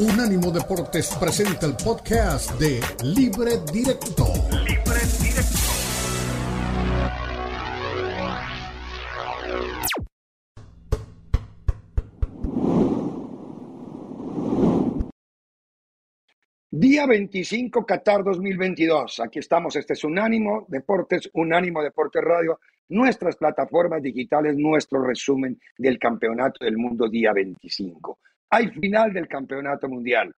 Unánimo Deportes presenta el podcast de Libre Directo. Libre Directo. Día 25, Qatar 2022. Aquí estamos. Este es Unánimo Deportes, Unánimo Deportes Radio, nuestras plataformas digitales, nuestro resumen del Campeonato del Mundo día 25. Hay final del Campeonato Mundial.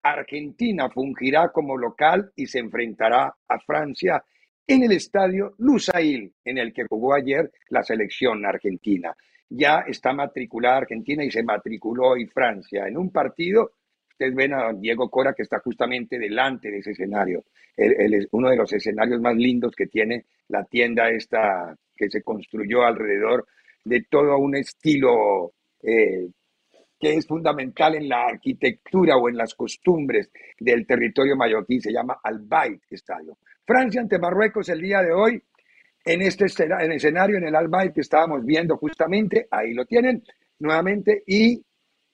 Argentina fungirá como local y se enfrentará a Francia en el estadio Lusail, en el que jugó ayer la selección argentina. Ya está matriculada Argentina y se matriculó hoy Francia en un partido. Ustedes ven a Diego Cora que está justamente delante de ese escenario. es uno de los escenarios más lindos que tiene la tienda esta que se construyó alrededor de todo un estilo eh, que es fundamental en la arquitectura o en las costumbres del territorio mallorquín, se llama Albayt Estadio. Francia ante Marruecos el día de hoy, en este en escenario, en el Albayt que estábamos viendo justamente, ahí lo tienen nuevamente, y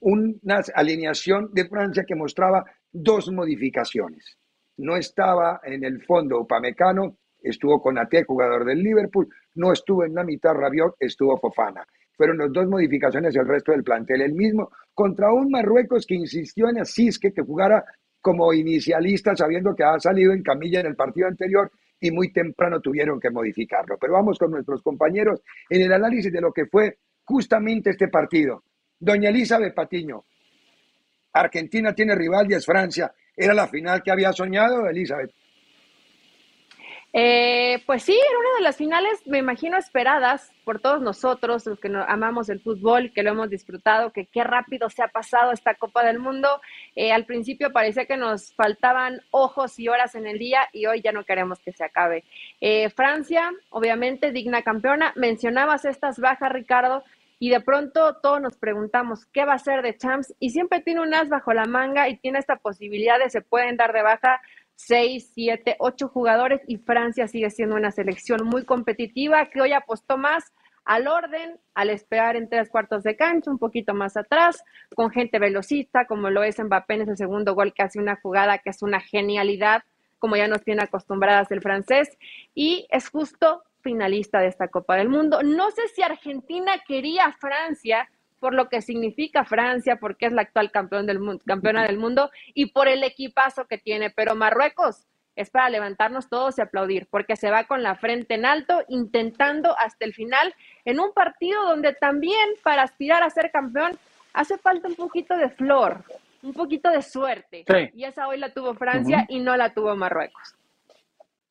una alineación de Francia que mostraba dos modificaciones. No estaba en el fondo Upamecano, estuvo con Ate, jugador del Liverpool, no estuvo en la mitad Rabiot, estuvo Fofana fueron las dos modificaciones el resto del plantel. El mismo contra un Marruecos que insistió en Asís que jugara como inicialista sabiendo que ha salido en camilla en el partido anterior y muy temprano tuvieron que modificarlo. Pero vamos con nuestros compañeros en el análisis de lo que fue justamente este partido. Doña Elizabeth Patiño, Argentina tiene rival y es Francia. ¿Era la final que había soñado, Elizabeth? Eh, pues sí, era una de las finales, me imagino, esperadas por todos nosotros, los que amamos el fútbol, que lo hemos disfrutado, que qué rápido se ha pasado esta Copa del Mundo. Eh, al principio parecía que nos faltaban ojos y horas en el día y hoy ya no queremos que se acabe. Eh, Francia, obviamente, digna campeona. Mencionabas estas bajas, Ricardo, y de pronto todos nos preguntamos qué va a ser de Champs y siempre tiene un as bajo la manga y tiene esta posibilidad de se pueden dar de baja seis, siete, ocho jugadores y Francia sigue siendo una selección muy competitiva que hoy apostó más al orden, al esperar en tres cuartos de cancha, un poquito más atrás, con gente velocista, como lo es Mbappé en ese segundo gol que hace una jugada que es una genialidad, como ya nos tiene acostumbradas el francés, y es justo finalista de esta Copa del Mundo. No sé si Argentina quería a Francia por lo que significa Francia, porque es la actual campeón del mundo, campeona del mundo y por el equipazo que tiene. Pero Marruecos es para levantarnos todos y aplaudir, porque se va con la frente en alto, intentando hasta el final, en un partido donde también para aspirar a ser campeón hace falta un poquito de flor, un poquito de suerte. Y esa hoy la tuvo Francia y no la tuvo Marruecos.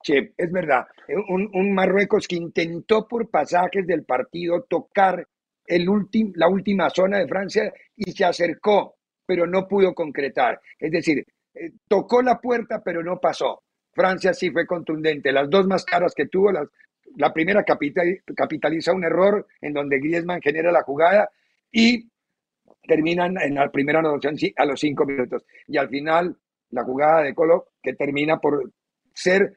Sí, es verdad. Un, un Marruecos que intentó por pasajes del partido tocar el la última zona de Francia y se acercó, pero no pudo concretar. Es decir, eh, tocó la puerta, pero no pasó. Francia sí fue contundente. Las dos más caras que tuvo, las, la primera capitaliza un error en donde Griezmann genera la jugada y terminan en la primera anotación a los cinco minutos. Y al final, la jugada de Colo, que termina por ser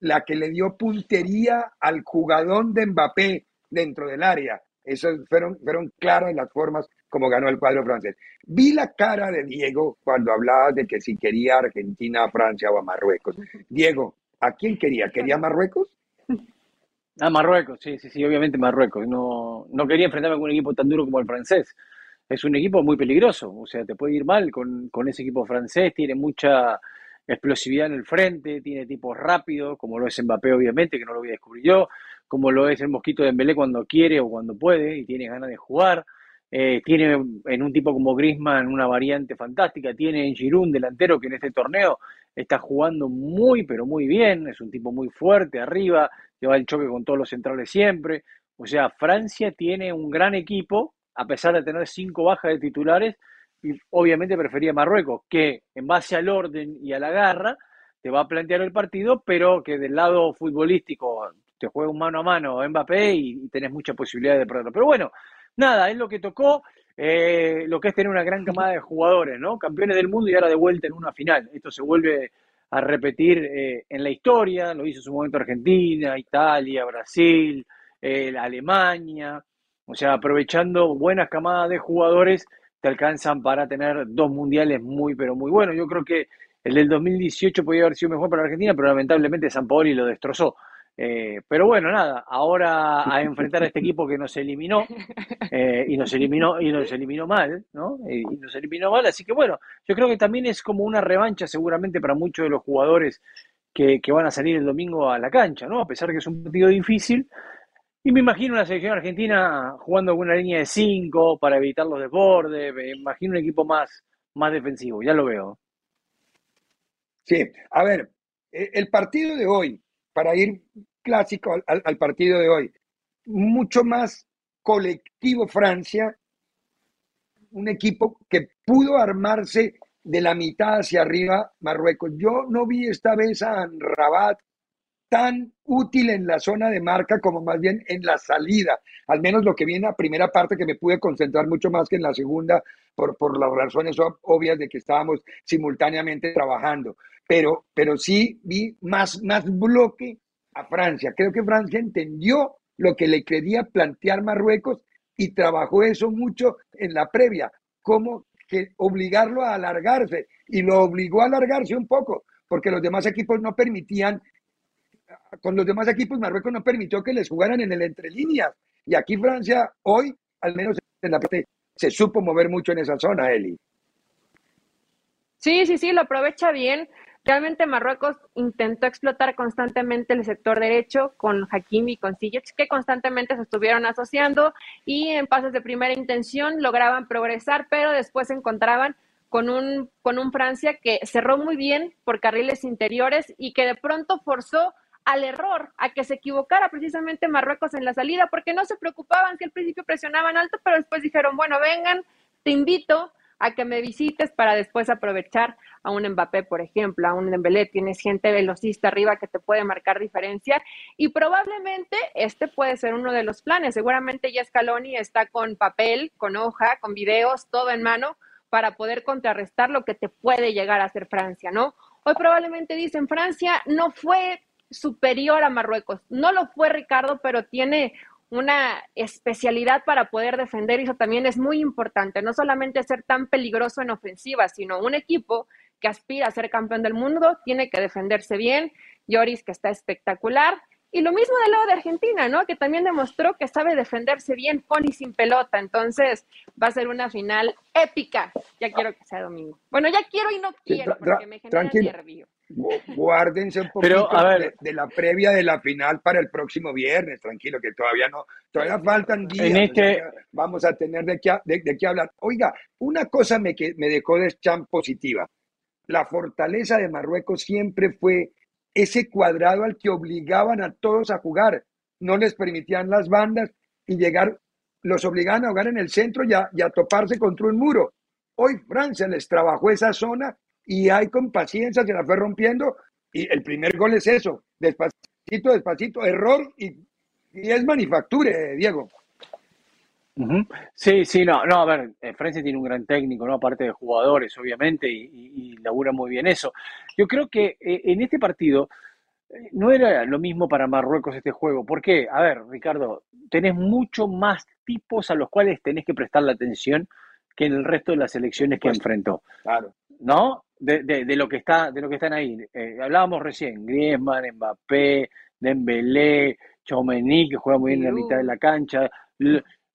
la que le dio puntería al jugador de Mbappé dentro del área. Esas fueron, fueron claras las formas como ganó el cuadro francés. Vi la cara de Diego cuando hablaba de que si quería Argentina, Francia o a Marruecos. Diego, ¿a quién quería? ¿Quería a Marruecos? A Marruecos, sí, sí, sí, obviamente Marruecos. No, no quería enfrentarme con un equipo tan duro como el francés. Es un equipo muy peligroso, o sea, te puede ir mal con, con ese equipo francés, tiene mucha explosividad en el frente, tiene tipos rápidos, como lo es Mbappé, obviamente, que no lo voy a descubrir yo, como lo es el Mosquito de Embelé cuando quiere o cuando puede y tiene ganas de jugar. Eh, tiene en un tipo como Grisman una variante fantástica. Tiene en Giroud delantero que en este torneo está jugando muy, pero muy bien. Es un tipo muy fuerte arriba, lleva el choque con todos los centrales siempre. O sea, Francia tiene un gran equipo, a pesar de tener cinco bajas de titulares, y obviamente prefería Marruecos, que en base al orden y a la garra te va a plantear el partido, pero que del lado futbolístico te juega un mano a mano Mbappé y, tenés mucha posibilidad de perderlo. Pero bueno, nada, es lo que tocó, eh, lo que es tener una gran camada de jugadores, ¿no? Campeones del mundo y ahora de vuelta en una final. Esto se vuelve a repetir eh, en la historia, lo hizo en su momento Argentina, Italia, Brasil, eh, Alemania, o sea, aprovechando buenas camadas de jugadores, te alcanzan para tener dos mundiales muy, pero muy buenos. Yo creo que el del 2018 podía haber sido mejor para Argentina, pero lamentablemente San Paoli lo destrozó. Eh, pero bueno, nada, ahora a enfrentar a este equipo que nos eliminó, eh, y nos eliminó, y nos eliminó mal, ¿no? Y, nos eliminó mal, así que bueno, yo creo que también es como una revancha seguramente para muchos de los jugadores que, que van a salir el domingo a la cancha, ¿no? A pesar que es un partido difícil, y me imagino una selección argentina jugando con una línea de 5 para evitar los desbordes. Me imagino un equipo más, más defensivo, ya lo veo. Sí, a ver, e, el partido de hoy, para ir clásico al, partido de hoy, mucho más colectivo Francia, un equipo que pudo armarse de la mitad hacia arriba Marruecos. Yo no vi esta vez a Rabat tan útil en la zona de marca como más bien en la salida. Al menos lo que vi en la primera parte, que me pude concentrar mucho más que en la segunda, por, por las razones obvias de que estábamos simultáneamente trabajando. Pero, pero sí vi más, más bloque a Francia. Creo que Francia entendió lo que le quería plantear Marruecos y trabajó eso mucho en la previa, como que obligarlo a alargarse y lo obligó a alargarse un poco, porque los demás equipos no permitían con los demás equipos, Marruecos no permitió que les jugaran en el entre líneas. Y aquí Francia, hoy, al menos en la parte, se supo mover mucho en esa zona, Eli. Sí, sí, sí, lo aprovecha bien. Realmente Marruecos intentó explotar constantemente el sector derecho con Hakimi y con Sijic, que constantemente se estuvieron asociando y en pases de primera intención lograban progresar, pero después se encontraban con un, con un Francia que cerró muy bien por carriles interiores y que de pronto forzó al error, a que se equivocara precisamente Marruecos en la salida, porque no se preocupaban si al principio presionaban alto, pero después dijeron, bueno, vengan, te invito a que me visites para después aprovechar a un Mbappé, por ejemplo, a un Dembélé, tienes gente velocista arriba que te puede marcar diferencia y probablemente este puede ser uno de los planes. Seguramente ya Scaloni está con papel, con hoja, con videos, todo en mano para poder contrarrestar lo que te puede llegar a hacer Francia, ¿no? Hoy probablemente dicen Francia no fue superior a Marruecos. No lo fue Ricardo, pero tiene una especialidad para poder defender y eso también es muy importante. No solamente ser tan peligroso en ofensiva, sino un equipo que aspira a ser campeón del mundo tiene que defenderse bien. Lloris, que está espectacular. Y lo mismo del lado de Argentina, ¿no? Que también demostró que sabe defenderse bien con y sin pelota. Entonces va a ser una final épica. Ya quiero que sea domingo. Bueno, ya quiero y no quiero porque me genera nervio guárdense un poquito De, la previa de la final para el próximo viernes, tranquilo, que todavía no, todavía faltan días. Este vamos a tener de qué, de, qué hablar. Oiga, una cosa me, que, me dejó de champ positiva. La fortaleza de Marruecos siempre fue ese cuadrado al que obligaban a todos a jugar. No les permitían las bandas y llegar, los obligaban a jugar en el centro y a, y a toparse contra un muro. Hoy Francia les trabajó esa zona y hay con paciencia, se la fue rompiendo y el primer gol es eso, despacito, despacito, error y, es manufacture, Diego. Sí, sí, no, no, a ver, eh, Francia tiene un gran técnico, ¿no? Aparte de jugadores, obviamente, y, labura muy bien eso. Yo creo que eh, en este partido eh, no era lo mismo para Marruecos este juego. ¿Por qué? A ver, Ricardo, tenés mucho más tipos a los cuales tenés que prestar la atención que en el resto de las elecciones que enfrentó. Claro. ¿No? De, de, lo que está, de lo que están ahí. Eh, hablábamos recién, Griezmann, Mbappé, Dembélé, Chomení, que juega muy bien en la mitad de la cancha.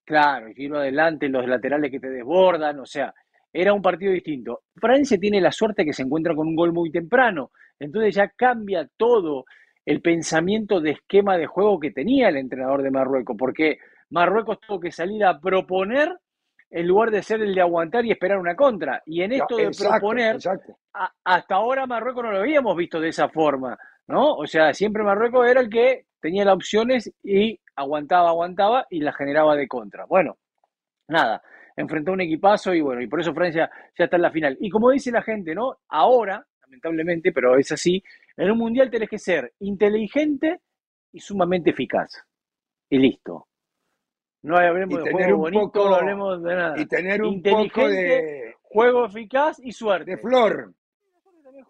claro, giro adelante, los laterales que te desbordan, o sea, era un partido distinto. Francia tiene la suerte que se encuentra con un gol muy temprano, entonces ya cambia todo el pensamiento de esquema de juego que tenía el entrenador de Marruecos, porque Marruecos tuvo que salir a proponer en lugar de ser el de aguantar y esperar una contra. Y en esto de proponer, hasta ahora Marruecos no lo habíamos visto de esa forma, ¿no? O sea, siempre Marruecos era el que tenía las opciones y aguantaba, aguantaba y la generaba de contra. Bueno, nada, enfrentó un equipazo y bueno, y por eso Francia ya está en la final. Y como dice la gente, ¿no? Ahora, lamentablemente, pero es así, en un mundial tenés que ser inteligente y sumamente eficaz. Y listo. No hablemos de juego bonito, no hablemos de nada. Y tener un poco de juego eficaz y suerte. De flor.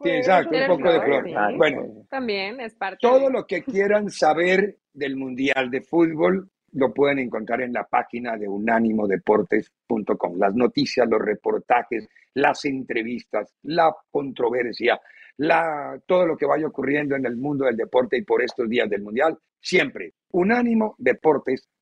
Sí, exacto, un poco de flor. Bueno, también es parte. Todo lo que quieran saber del Mundial de Fútbol lo pueden encontrar en la página de unánimodeportes.com. Las noticias, los reportajes, las entrevistas, la controversia, la, todo lo que vaya ocurriendo en el mundo del deporte y por estos días del Mundial, siempre unánimodeportes.com.